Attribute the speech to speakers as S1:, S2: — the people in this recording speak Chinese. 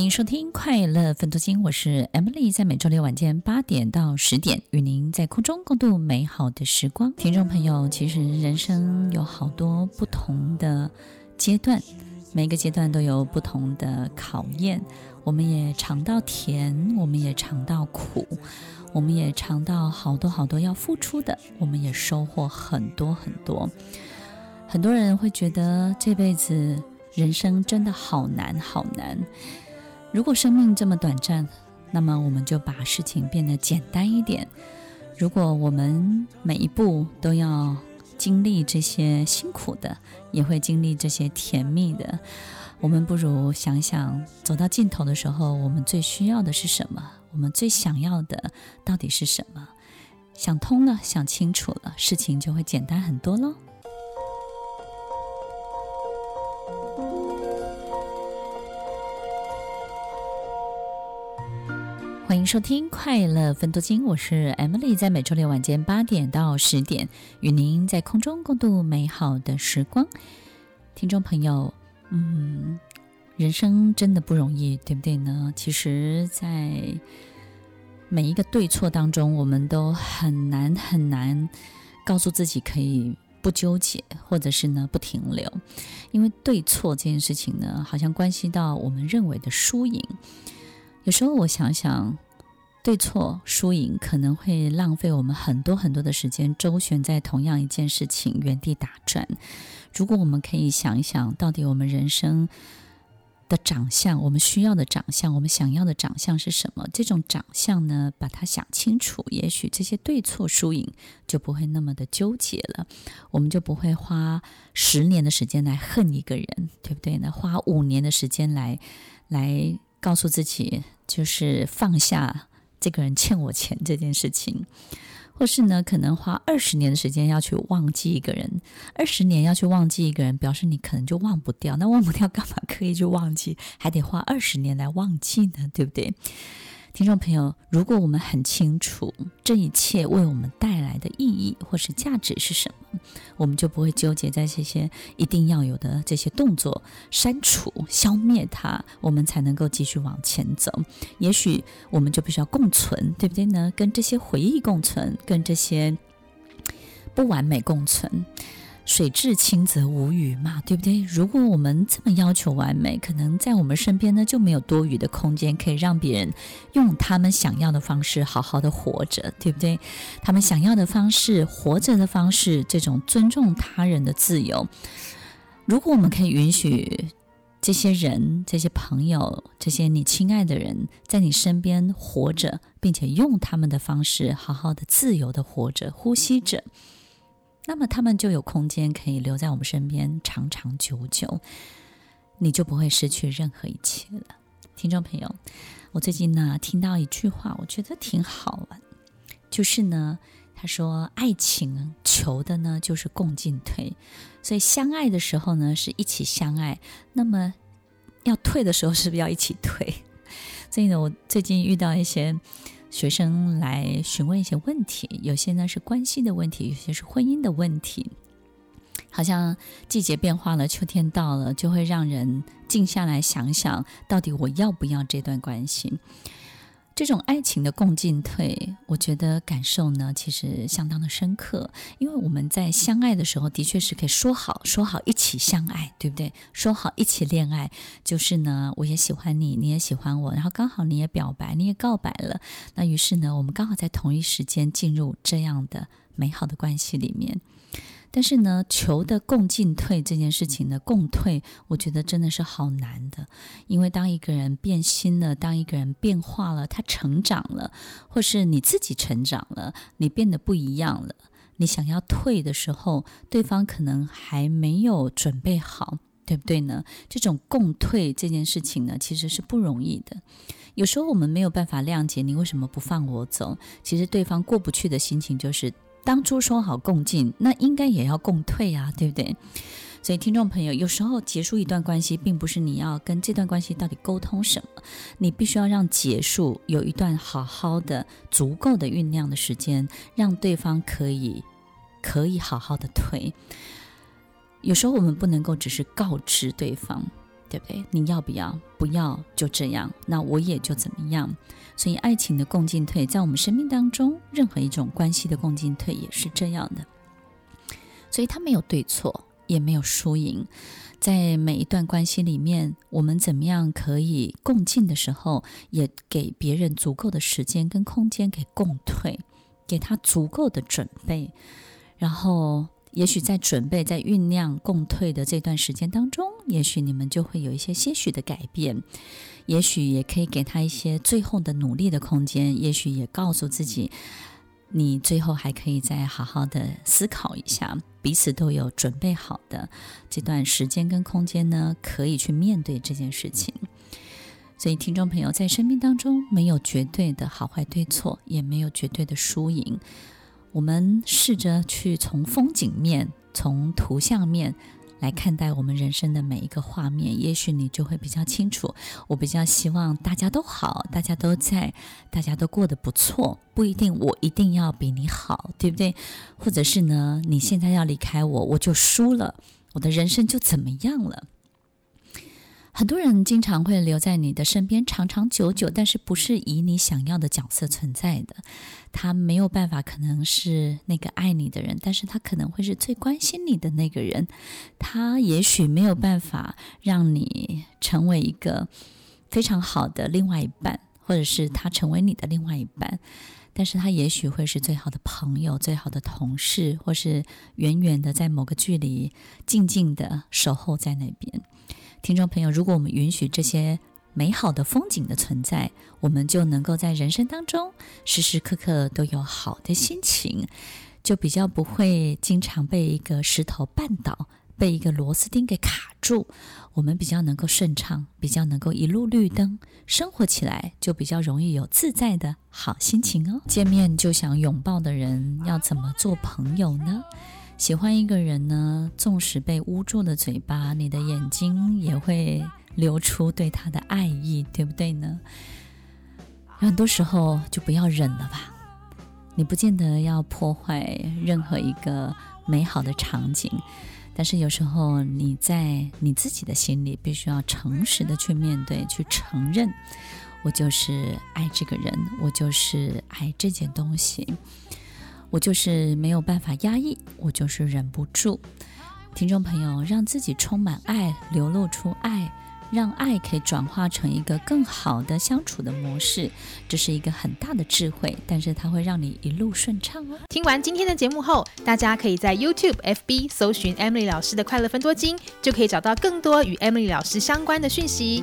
S1: 欢迎收听《快乐分多金》，我是 Emily，在每周六晚间八点到十点，与您在空中共度美好的时光。听众朋友，其实人生有好多不同的阶段，每个阶段都有不同的考验。我们也尝到甜，我们也尝到苦，我们也尝到好多好多要付出的，我们也收获很多很多。很多人会觉得这辈子人生真的好难，好难。如果生命这么短暂，那么我们就把事情变得简单一点。如果我们每一步都要经历这些辛苦的，也会经历这些甜蜜的，我们不如想想，走到尽头的时候，我们最需要的是什么？我们最想要的到底是什么？想通了，想清楚了，事情就会简单很多喽。欢迎收听《快乐分多金》，我是 Emily，在每周六晚间八点到十点，与您在空中共度美好的时光。听众朋友，嗯，人生真的不容易，对不对呢？其实，在每一个对错当中，我们都很难很难告诉自己可以不纠结，或者是呢不停留，因为对错这件事情呢，好像关系到我们认为的输赢。有时候我想想，对错输赢可能会浪费我们很多很多的时间，周旋在同样一件事情原地打转。如果我们可以想一想，到底我们人生的长相，我们需要的长相，我们想要的长相是什么？这种长相呢，把它想清楚，也许这些对错输赢就不会那么的纠结了。我们就不会花十年的时间来恨一个人，对不对呢？花五年的时间来来。告诉自己，就是放下这个人欠我钱这件事情，或是呢，可能花二十年的时间要去忘记一个人，二十年要去忘记一个人，表示你可能就忘不掉。那忘不掉，干嘛刻意去忘记，还得花二十年来忘记呢？对不对？听众朋友，如果我们很清楚这一切为我们带来的意义或是价值是什么，我们就不会纠结在这些一定要有的这些动作，删除、消灭它，我们才能够继续往前走。也许我们就必须要共存，对不对呢？跟这些回忆共存，跟这些不完美共存。水至清则无鱼嘛，对不对？如果我们这么要求完美，可能在我们身边呢就没有多余的空间，可以让别人用他们想要的方式好好的活着，对不对？他们想要的方式，活着的方式，这种尊重他人的自由。如果我们可以允许这些人、这些朋友、这些你亲爱的人在你身边活着，并且用他们的方式好好的自由的活着、呼吸着。那么他们就有空间可以留在我们身边长长久久，你就不会失去任何一切了。听众朋友，我最近呢听到一句话，我觉得挺好玩，就是呢，他说爱情求的呢就是共进退，所以相爱的时候呢是一起相爱，那么要退的时候是不是要一起退？所以呢，我最近遇到一些。学生来询问一些问题，有些呢是关系的问题，有些是婚姻的问题。好像季节变化了，秋天到了，就会让人静下来想想，到底我要不要这段关系。这种爱情的共进退，我觉得感受呢，其实相当的深刻。因为我们在相爱的时候，的确是可以说好，说好一起相爱，对不对？说好一起恋爱，就是呢，我也喜欢你，你也喜欢我，然后刚好你也表白，你也告白了，那于是呢，我们刚好在同一时间进入这样的美好的关系里面。但是呢，求的共进退这件事情呢，共退，我觉得真的是好难的。因为当一个人变心了，当一个人变化了，他成长了，或是你自己成长了，你变得不一样了，你想要退的时候，对方可能还没有准备好，对不对呢？这种共退这件事情呢，其实是不容易的。有时候我们没有办法谅解你为什么不放我走，其实对方过不去的心情就是。当初说好共进，那应该也要共退啊，对不对？所以，听众朋友，有时候结束一段关系，并不是你要跟这段关系到底沟通什么，你必须要让结束有一段好好的、足够的酝酿的时间，让对方可以可以好好的退。有时候我们不能够只是告知对方，对不对？你要不要？不要就这样，那我也就怎么样。所以，爱情的共进退，在我们生命当中，任何一种关系的共进退也是这样的。所以，他没有对错。也没有输赢，在每一段关系里面，我们怎么样可以共进的时候，也给别人足够的时间跟空间给共退，给他足够的准备，然后也许在准备、在酝酿共退的这段时间当中，也许你们就会有一些些许的改变，也许也可以给他一些最后的努力的空间，也许也告诉自己。你最后还可以再好好的思考一下，彼此都有准备好的这段时间跟空间呢，可以去面对这件事情。所以，听众朋友，在生命当中没有绝对的好坏对错，也没有绝对的输赢。我们试着去从风景面、从图像面。来看待我们人生的每一个画面，也许你就会比较清楚。我比较希望大家都好，大家都在，大家都过得不错。不一定我一定要比你好，对不对？或者是呢，你现在要离开我，我就输了，我的人生就怎么样了？很多人经常会留在你的身边长长久久，但是不是以你想要的角色存在的。他没有办法，可能是那个爱你的人，但是他可能会是最关心你的那个人。他也许没有办法让你成为一个非常好的另外一半，或者是他成为你的另外一半，但是他也许会是最好的朋友、最好的同事，或是远远的在某个距离静静的守候在那边。听众朋友，如果我们允许这些。美好的风景的存在，我们就能够在人生当中时时刻刻都有好的心情，就比较不会经常被一个石头绊倒，被一个螺丝钉给卡住。我们比较能够顺畅，比较能够一路绿灯，生活起来就比较容易有自在的好心情哦。见面就想拥抱的人，要怎么做朋友呢？喜欢一个人呢，纵使被捂住了嘴巴，你的眼睛也会。流出对他的爱意，对不对呢？很多时候就不要忍了吧。你不见得要破坏任何一个美好的场景，但是有时候你在你自己的心里必须要诚实的去面对，去承认，我就是爱这个人，我就是爱这件东西，我就是没有办法压抑，我就是忍不住。听众朋友，让自己充满爱，流露出爱。让爱可以转化成一个更好的相处的模式，这是一个很大的智慧，但是它会让你一路顺畅哦。
S2: 听完今天的节目后，大家可以在 YouTube、FB 搜寻 Emily 老师的快乐分多金，就可以找到更多与 Emily 老师相关的讯息。